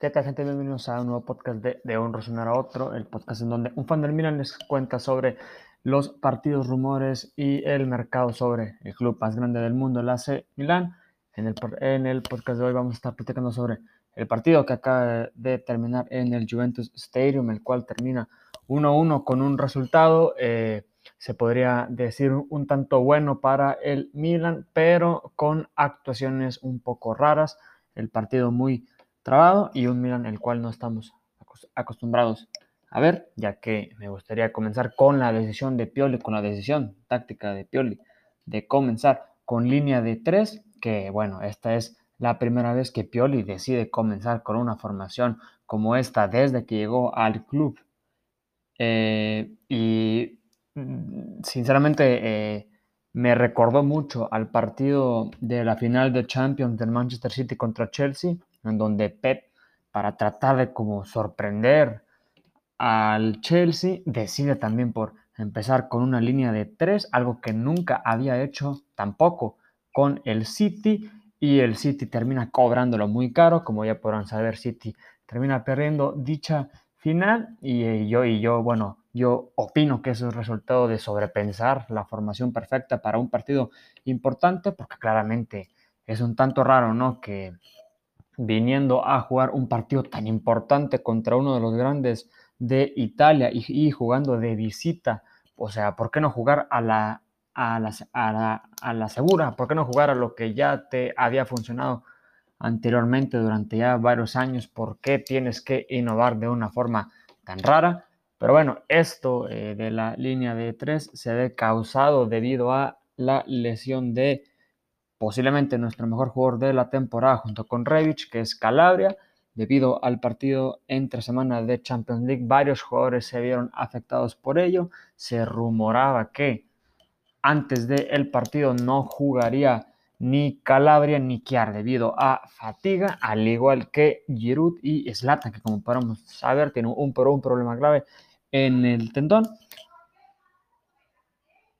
¿Qué tal gente? Bienvenidos a un nuevo podcast de, de Un Resonar a Otro, el podcast en donde un fan del Milan les cuenta sobre los partidos, rumores y el mercado sobre el club más grande del mundo, el AC Milan. En el, en el podcast de hoy vamos a estar platicando sobre el partido que acaba de terminar en el Juventus Stadium, el cual termina 1-1 con un resultado, eh, se podría decir un tanto bueno para el Milan, pero con actuaciones un poco raras. El partido muy trabado y un Milan el cual no estamos acostumbrados a ver, ya que me gustaría comenzar con la decisión de Pioli, con la decisión táctica de Pioli de comenzar con línea de tres, que bueno, esta es la primera vez que Pioli decide comenzar con una formación como esta desde que llegó al club. Eh, y mm, sinceramente eh, me recordó mucho al partido de la final de Champions del Manchester City contra Chelsea, en donde Pep, para tratar de como sorprender al Chelsea, decide también por empezar con una línea de tres, algo que nunca había hecho tampoco con el City, y el City termina cobrándolo muy caro, como ya podrán saber, City termina perdiendo dicha final, y yo, y yo, bueno, yo opino que eso es resultado de sobrepensar la formación perfecta para un partido importante, porque claramente es un tanto raro, ¿no? Que viniendo a jugar un partido tan importante contra uno de los grandes de Italia y, jugando de visita. O sea, ¿por qué no jugar a la, a, la, a, la, segura? ¿Por qué no jugar a lo que ya te había funcionado anteriormente durante ya varios años? ¿Por qué tienes que innovar de una forma tan rara? Pero bueno, esto eh, de la línea de tres se ve causado debido a la lesión de posiblemente nuestro mejor jugador de la temporada junto con Revich, que es Calabria. Debido al partido entre semana de Champions League, varios jugadores se vieron afectados por ello. Se rumoraba que antes del partido no jugaría ni Calabria ni Kiar debido a fatiga, al igual que Giroud y Slatan, que como podemos saber tiene un problema grave en el tendón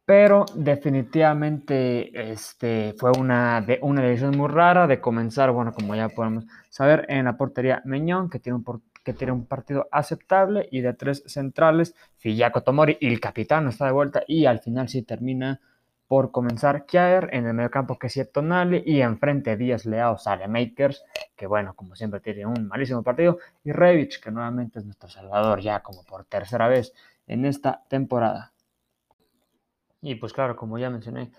pero definitivamente este, fue una, una decisión muy rara de comenzar, bueno, como ya podemos saber, en la portería Meñón, que tiene un, que tiene un partido aceptable, y de tres centrales, Fillaco Tomori, y el capitán está de vuelta, y al final sí termina por comenzar Kjaer, en el mediocampo que es Tonali, y enfrente Díaz Leao sale Makers, que bueno, como siempre tiene un malísimo partido, y Revich, que nuevamente es nuestro salvador ya como por tercera vez en esta temporada. Y pues claro, como ya mencioné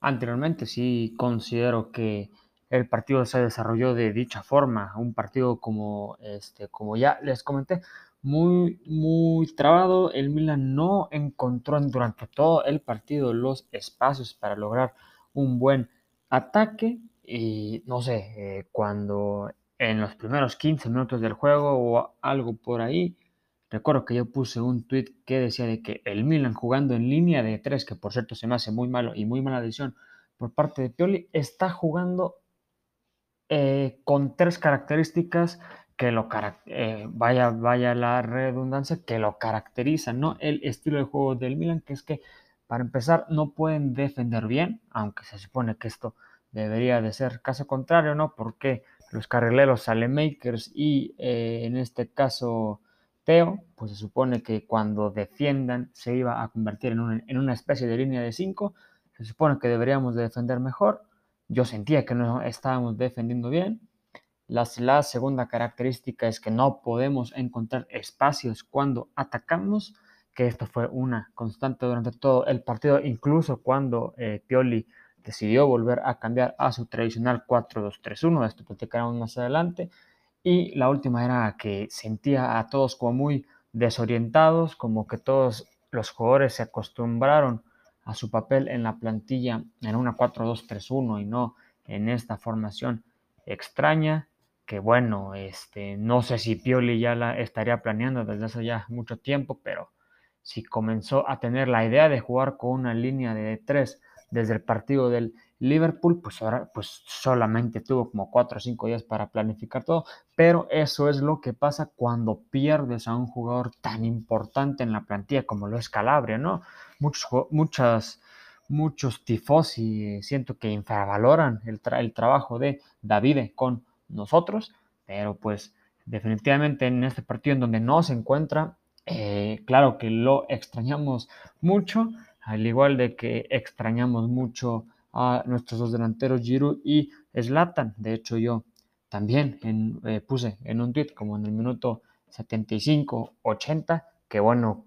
anteriormente, sí considero que el partido se desarrolló de dicha forma, un partido como este, como ya les comenté, muy muy trabado. El Milan no encontró durante todo el partido los espacios para lograr un buen ataque y no sé, eh, cuando en los primeros 15 minutos del juego o algo por ahí Recuerdo que yo puse un tweet que decía de que el Milan jugando en línea de tres, que por cierto se me hace muy malo y muy mala decisión por parte de Pioli, está jugando eh, con tres características que lo eh, vaya, vaya la redundancia, que lo caracterizan, ¿no? El estilo de juego del Milan, que es que para empezar no pueden defender bien, aunque se supone que esto debería de ser caso contrario, ¿no? Porque los carrileros salen makers y eh, en este caso Teo, pues se supone que cuando defiendan se iba a convertir en una, especie de línea de 5. Se supone que deberíamos de defender mejor. Yo sentía que no estábamos defendiendo bien. La, segunda característica es que no podemos encontrar espacios cuando atacamos, que esto fue una constante durante todo el partido, incluso cuando eh, Pioli decidió volver a cambiar a su tradicional 4-2-3-1. Esto platicaremos más adelante. Y la última era que sentía a todos como muy desorientados, como que todos los jugadores se acostumbraron a su papel en la plantilla en una 4-2-3-1 y no en esta formación extraña que bueno, este, no sé si Pioli ya la estaría planeando desde hace ya mucho tiempo, pero si comenzó a tener la idea de jugar con una línea de tres desde el partido del Liverpool, pues ahora pues solamente tuvo como 4 o 5 días para planificar todo, pero eso es lo que pasa cuando pierdes a un jugador tan importante en la plantilla como lo es Calabria, ¿no? Muchos, muchas, muchos tifosi siento que infravaloran el, el trabajo de Davide con nosotros, pero pues definitivamente en este partido en donde no se encuentra, eh, claro que lo extrañamos mucho, al igual de que extrañamos mucho a nuestros dos delanteros Giroud y Zlatan. De hecho, yo también eh, puse en un tweet como en el minuto 75-80 que bueno,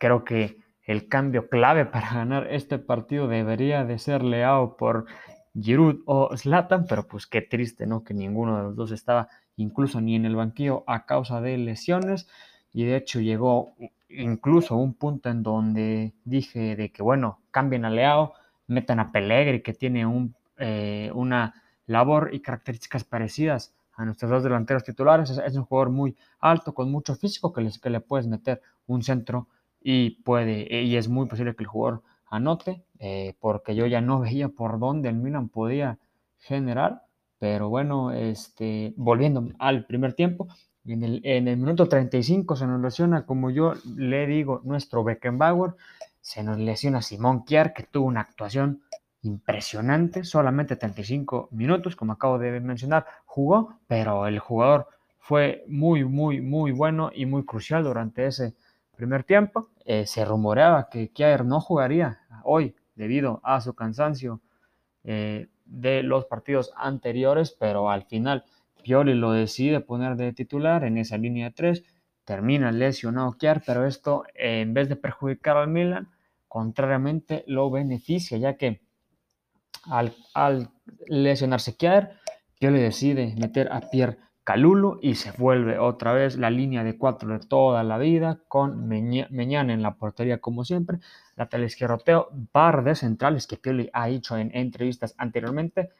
creo que el cambio clave para ganar este partido debería de ser leado por Giroud o Zlatan, pero pues qué triste, ¿no? Que ninguno de los dos estaba incluso ni en el banquillo a causa de lesiones y de hecho llegó incluso un punto en donde dije de que bueno, cambien a Leao, metan a Pellegrini que tiene un, eh, una labor y características parecidas a nuestros dos delanteros titulares. Es, un jugador muy alto, con mucho físico, que, les, que le puedes meter un centro y puede, y es muy posible que el jugador anote, eh, porque yo ya no veía por dónde el Milan podía generar. Pero bueno, este, volviendo al primer tiempo, en el, en el minuto 35 se nos lesiona, como yo le digo, nuestro Beckenbauer, se nos lesiona Simón Kiar, que tuvo una actuación impresionante, solamente 35 minutos, como acabo de mencionar, jugó, pero el jugador fue muy, muy, muy bueno y muy crucial durante ese primer tiempo. Eh, se rumoreaba que Kier no jugaría hoy debido a su cansancio eh, de los partidos anteriores, pero al final Pioli lo decide poner de titular en esa línea de tres, termina lesionado Kier, pero esto en vez de perjudicar al Milan, contrariamente lo beneficia, ya que al, lesionarse Kier, Pioli decide meter a Pierre Calulu y se vuelve otra vez la línea de cuatro de toda la vida con Meñán en la portería como siempre, lateral izquierdo par de centrales que Pioli ha hecho en entrevistas anteriormente,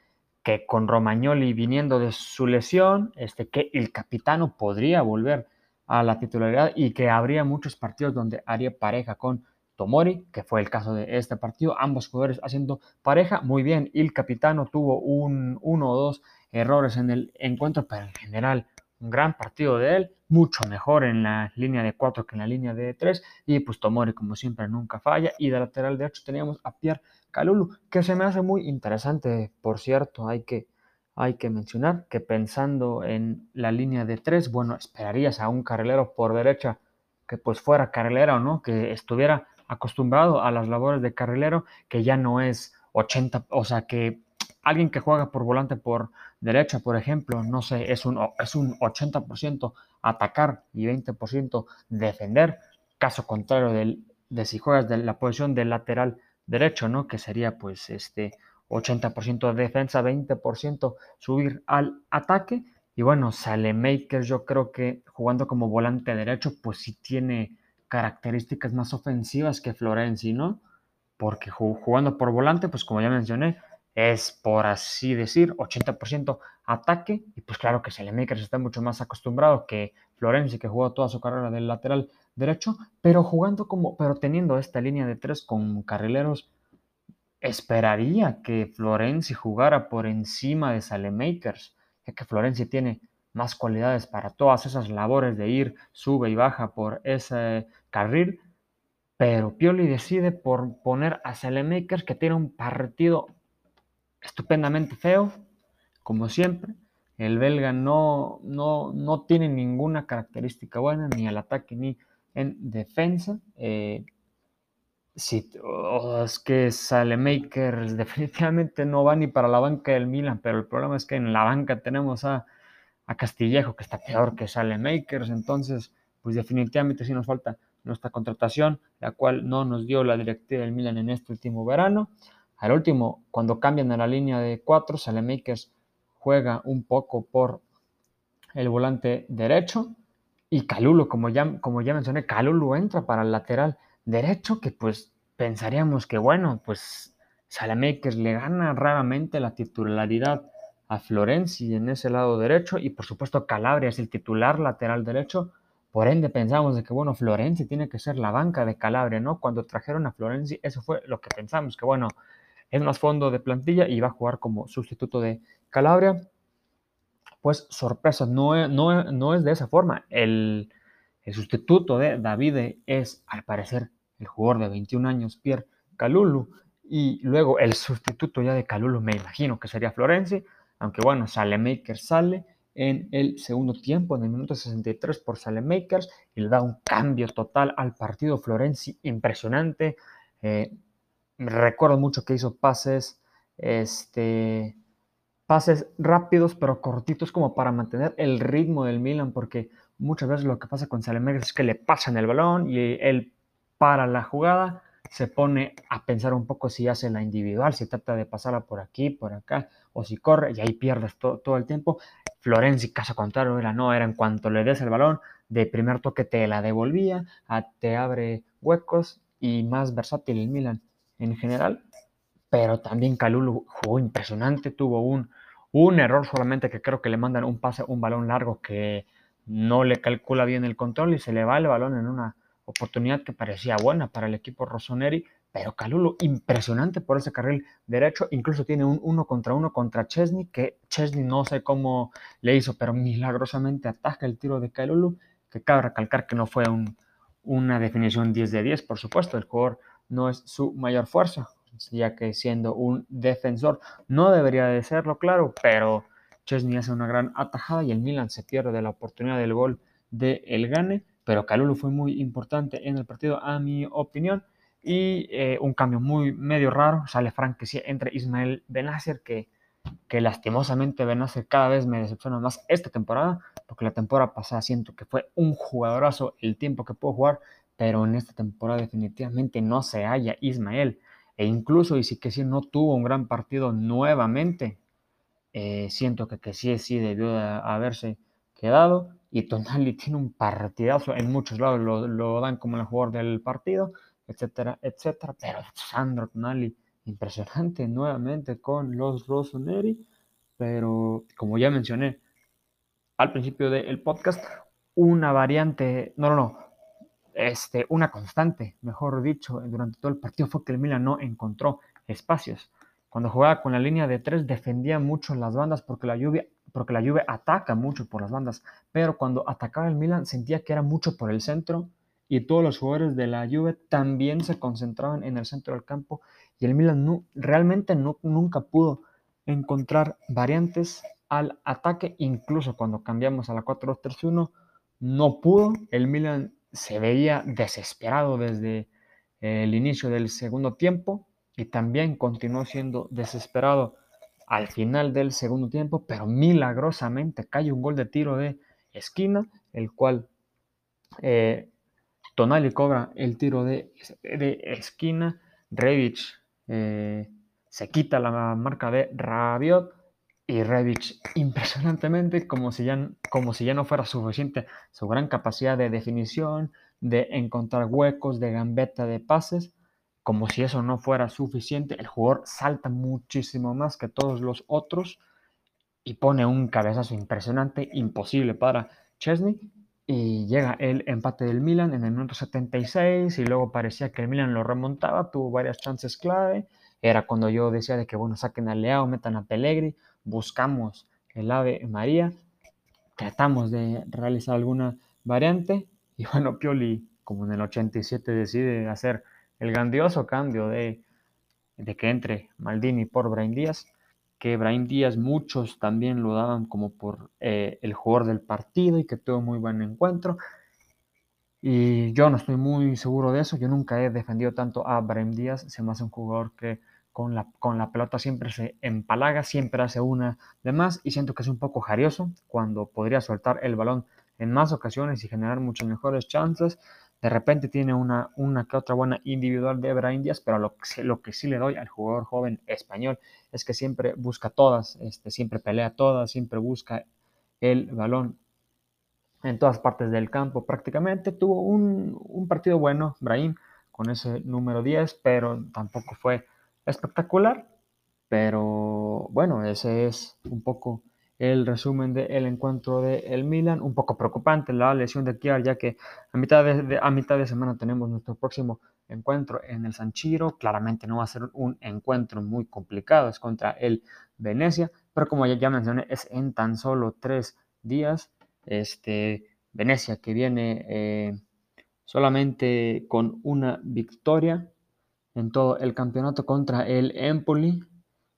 que con Romagnoli viniendo de su lesión, este, que el capitano podría volver a la titularidad y que habría muchos partidos donde haría pareja con Tomori, que fue el caso de este partido, ambos jugadores haciendo pareja muy bien, y el capitano tuvo un uno o dos errores en el encuentro, pero en general un gran partido de él, mucho mejor en la línea de 4 que en la línea de 3, y pues Tomori como siempre nunca falla, y de lateral derecho teníamos a Pierre Calulu, que se me hace muy interesante, por cierto, hay que, hay que mencionar que pensando en la línea de 3, bueno, esperarías a un carrilero por derecha que pues fuera carrilero, ¿no? Que estuviera acostumbrado a las labores de carrilero, que ya no es 80, o sea, que alguien que juega por volante por derecha, por ejemplo, no sé, es un, es un 80% atacar y 20% defender, caso contrario del, de si juegas de la posición de lateral derecho, ¿no? Que sería pues este 80% de defensa, 20% subir al ataque. Y bueno, sale Maker, yo creo que jugando como volante derecho, pues sí tiene características más ofensivas que Florenzi, ¿no? Porque jugando por volante, pues como ya mencioné, es, por así decir, 80% ataque. Y pues claro que Selemakers está mucho más acostumbrado que Florenzi, que jugó toda su carrera del lateral derecho, pero jugando como, pero teniendo esta línea de tres con carrileros, esperaría que Florenzi jugara por encima de Salemakers, ya que Florenzi tiene más cualidades para todas esas labores de ir, sube y baja por ese carril, pero Pioli decide por poner a Salemakers que tiene un partido estupendamente feo, como siempre. El belga no, no, no tiene ninguna característica buena, ni al ataque ni en defensa. Eh, sí, es que Salemakers definitivamente no va ni para la banca del Milan, pero el problema es que en la banca tenemos a, a Castillejo, que está peor que Salemakers, entonces, pues definitivamente sí nos falta nuestra contratación, la cual no nos dio la directiva del Milan en este último verano. Al último, cuando cambian a la línea de 4, Salemakers juega un poco por el volante derecho y Calulu, como ya, como ya mencioné, Calulu entra para el lateral derecho, que pues pensaríamos que bueno, pues Salemakers le gana raramente la titularidad a Florenzi en ese lado derecho y por supuesto Calabria es el titular lateral derecho. Por ende pensamos de que bueno, Florenzi tiene que ser la banca de Calabria, ¿no? Cuando trajeron a Florenzi, eso fue lo que pensamos, que bueno, es más fondo de plantilla y va a jugar como sustituto de Calabria. Pues sorpresa, no, no, no es de esa forma. El, sustituto de David es, al parecer, el jugador de 21 años, Pierre Calulu. Y luego el sustituto ya de Calulu, me imagino que sería Florenzi. Aunque bueno, sale Maker, sale. en el segundo tiempo, en el minuto 63 por Makers y le da un cambio total al partido Florenzi impresionante. Eh, recuerdo mucho que hizo pases, este, pases rápidos pero cortitos como para mantener el ritmo del Milan, porque muchas veces lo que pasa con Makers es que le pasan el balón y él para la jugada, se pone a pensar un poco si hace la individual, si trata de pasarla por aquí, por acá, o si corre, y ahí pierdes todo el tiempo. Florenzi, caso contrario, era no, era en cuanto le des el balón, de primer toque te la devolvía, te abre huecos y más versátil el Milan en general. Pero también Calulu jugó impresionante, tuvo un, un error solamente que creo que le mandan un pase, un balón largo que no le calcula bien el control y se le va el balón en una oportunidad que parecía buena para el equipo Rossoneri, pero Calulu impresionante por ese carril derecho, incluso tiene un uno contra uno contra Chesney, que Chesney no sé cómo le hizo, pero milagrosamente ataca el tiro de Calulu, que cabe recalcar que no fue una definición 10 de 10, por supuesto, el jugador no es su mayor fuerza, ya que siendo un defensor no debería de serlo, claro, pero Chesney hace una gran atajada y el Milan se pierde de la oportunidad del gol de El Gane pero Calulu fue muy importante en el partido, a mi opinión. Y eh, un cambio muy medio raro, sale Frank que entre Ismael Benacer, que, que lastimosamente Benacer cada vez me decepciona más esta temporada, porque la temporada pasada siento que fue un jugadorazo el tiempo que pudo jugar, pero en esta temporada definitivamente no se halla Ismael. E incluso, y sí que sí no tuvo un gran partido nuevamente, eh, siento que, que sí, sí debió de haberse quedado y Tonali tiene un partidazo, en muchos lados lo, dan como el jugador del partido, etcétera, etcétera, pero Sandro Tonali, impresionante nuevamente con los Rossoneri, pero como ya mencioné al principio del podcast, una variante, no, no, no, este, una constante, mejor dicho, durante todo el partido fue que el Milan no encontró espacios. Cuando jugaba con la línea de tres defendía mucho las bandas porque la lluvia porque la Juve ataca mucho por las bandas, pero cuando atacaba el Milan sentía que era mucho por el centro y todos los jugadores de la Juve también se concentraban en el centro del campo y el Milan no, realmente no, nunca pudo encontrar variantes al ataque, incluso cuando cambiamos a la 4-2-3-1, no pudo, el Milan se veía desesperado desde el inicio del segundo tiempo y también continuó siendo desesperado al final del segundo tiempo, pero milagrosamente cae un gol de tiro de esquina, el cual eh, Tonali cobra el tiro de, esquina, Revich eh, se quita la marca de Rabiot y Revich impresionantemente como si, ya, como si ya no fuera suficiente su gran capacidad de definición, de encontrar huecos, de gambeta de pases, como si eso no fuera suficiente, el jugador salta muchísimo más que todos los otros y pone un cabezazo impresionante, imposible para Chesney. Y llega el empate del Milan en el minuto 76 y luego parecía que el Milan lo remontaba, tuvo varias chances clave. Era cuando yo decía de que, bueno, saquen a Leao, metan a Pellegrini, buscamos el Ave María, tratamos de realizar alguna variante y bueno, Pioli, como en el 87, decide hacer el grandioso cambio de, que entre Maldini por Brain Díaz, que Brain Díaz muchos también lo daban como por eh, el jugador del partido y que tuvo muy buen encuentro. Y yo no estoy muy seguro de eso. Yo nunca he defendido tanto a Brain Díaz. Se me hace un jugador que con la, con la pelota siempre se empalaga, siempre hace una de más y siento que es un poco jarioso cuando podría soltar el balón en más ocasiones y generar muchas mejores chances. De repente tiene una, que otra buena individual de Ebra Indias, pero lo, que sí le doy al jugador joven español es que siempre busca todas, este, siempre pelea todas, siempre busca el balón en todas partes del campo prácticamente. Tuvo un, un partido bueno, Brahim, con ese número 10, pero tampoco fue espectacular. Pero bueno, ese es un poco el resumen del encuentro de el Milan. Un poco preocupante la lesión de Kiar, ya que a mitad de, a mitad de semana tenemos nuestro próximo encuentro en el San. Claramente no va a ser un encuentro muy complicado, es contra el Venecia, pero como ya, ya mencioné, es en tan solo tres días. Este, Venecia que viene eh, solamente con una victoria en todo el campeonato contra el Empoli,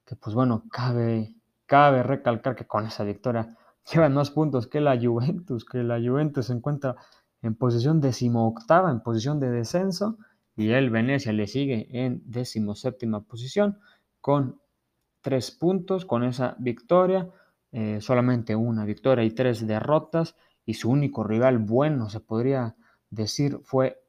que pues bueno, cabe Cabe recalcar que con esa victoria llevan más puntos que la Juventus, que la Juventus se encuentra en posición decimoctava, en posición de descenso, y el Venecia le sigue en decimoséptima posición con tres puntos, con esa victoria, eh, solamente una victoria y tres derrotas, y su único rival bueno, se podría decir, fue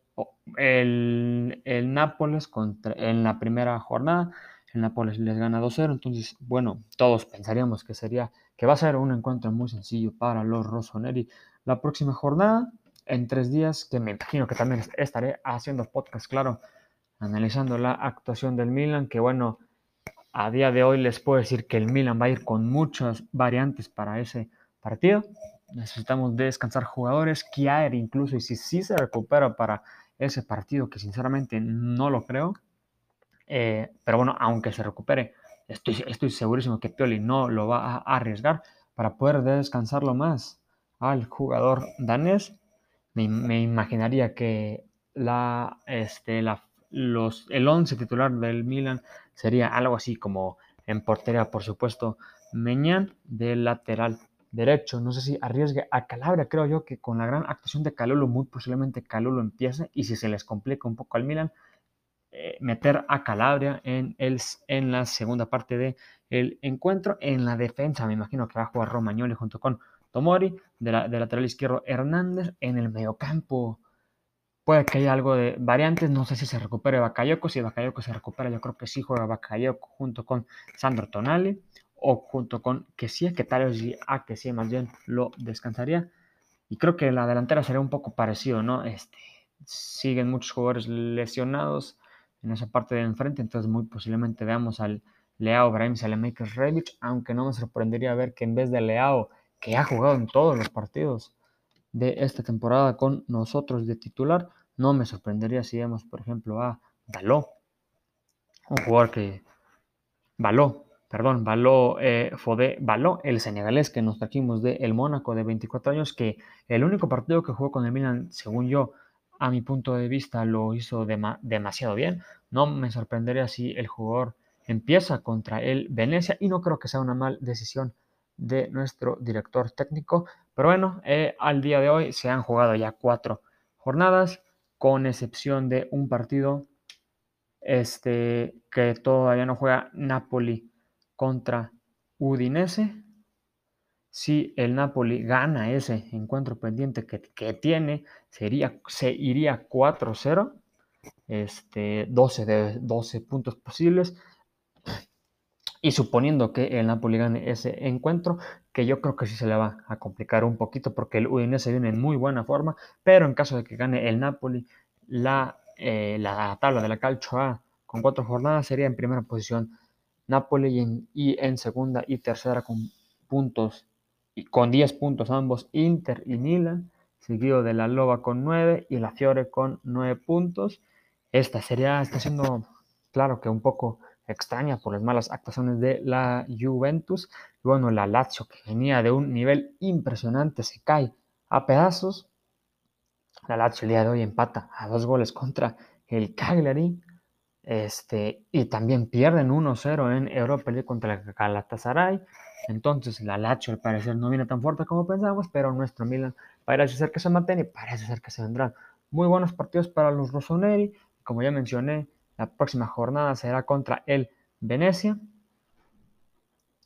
el, el Nápoles contra, en la primera jornada. El Nápoles les gana 2-0, entonces, bueno, todos pensaríamos que sería que va a ser un encuentro muy sencillo para los Rossoneri la próxima jornada en tres días, que me imagino que también estaré haciendo podcast, claro, analizando la actuación del Milan, que bueno, a día de hoy les puedo decir que el Milan va a ir con muchas variantes para ese partido. Necesitamos descansar jugadores, Kiaer incluso, y si sí se recupera para ese partido, que sinceramente no lo creo, eh, pero bueno, aunque se recupere, estoy, estoy segurísimo que Pioli no lo va a arriesgar para poder descansarlo más al jugador danés me, imaginaría que la, este, los, el 11 titular del Milan sería algo así como en portería, por supuesto, Meñán del lateral derecho. No sé si arriesgue a Calabria. Creo yo que con la gran actuación de Calulu, muy posiblemente Calulu empiece. Y si se les complica un poco al Milan, eh, meter a Calabria en, el, en la segunda parte del el encuentro. En la defensa, me imagino que va a jugar Romagnoli junto con Tomori, de, la, lateral izquierdo Hernández, en el mediocampo puede que haya algo de variantes, no sé si se recupere Bakayoko, si Bakayoko se recupera, yo creo que sí juega Bakayoko junto con Sandro Tonali o junto con que sí, que tal vez a que sí, más bien lo descansaría. Y creo que la delantera sería un poco parecido, ¿no? Este, siguen muchos jugadores lesionados en esa parte de enfrente, entonces muy posiblemente veamos al Leao Brahim Salemakers Rebic, aunque no me sorprendería ver que en vez de Leao que ha jugado en todos los partidos de esta temporada con nosotros de titular. No me sorprendería si vemos, por ejemplo, a Baló, un jugador que. Baló, perdón, Baló, eh, Baló, el senegalés que nos trajimos de el Mónaco de 24 años, que el único partido que jugó con el Milan, según yo, a mi punto de vista, lo hizo demasiado bien. No me sorprendería si el jugador empieza contra el Venecia y no creo que sea una mala decisión de nuestro director técnico. Pero bueno, eh, al día de hoy se han jugado ya cuatro jornadas, con excepción de un partido este, que todavía no juega Napoli contra Udinese. Si el Napoli gana ese encuentro pendiente que, tiene, sería, se iría 4-0, este, 12 de 12 puntos posibles. Y suponiendo que el Napoli gane ese encuentro, que yo creo que sí se le va a complicar un poquito porque el Udinese viene en muy buena forma, pero en caso de que gane el Napoli, la, eh, la tabla de la Calcio A con cuatro jornadas sería en primera posición Napoli y en, segunda y tercera con puntos con 10 puntos ambos Inter y Milan, seguido de la Loba con 9 y la Fiore con 9 puntos. Esta sería, está siendo, claro que un poco extraña por las malas actuaciones de la Juventus. Y bueno, la Lazio, que venía de un nivel impresionante, se cae a pedazos. La Lazio el día de hoy empata a dos goles contra el Cagliari. Este, y también pierden 1-0 en Europa League contra el Galatasaray. Entonces la Lazio al parecer no viene tan fuerte como pensamos, pero nuestro Milan parece ser que se mantiene y parece ser que se vendrán muy buenos partidos para los Rossoneri. Como ya mencioné, la próxima jornada será contra el Venecia.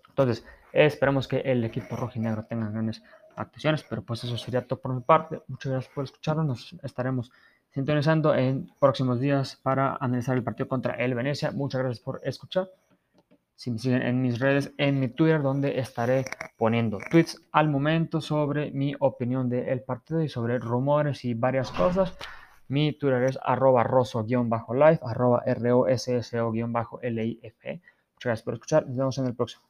Entonces, esperamos que el equipo rojinegro tenga grandes actuaciones, pero pues eso sería todo por mi parte. Muchas gracias por escucharnos. Nos estaremos sintonizando en próximos días para analizar el partido contra el Venecia. Muchas gracias por escuchar. Si me siguen en mis redes, en mi Twitter, donde estaré poniendo tweets al momento sobre mi opinión del partido y sobre rumores y varias cosas. Mi Twitter es arroba rosso-life, arroba e. Muchas gracias por escuchar. Nos vemos en el próximo.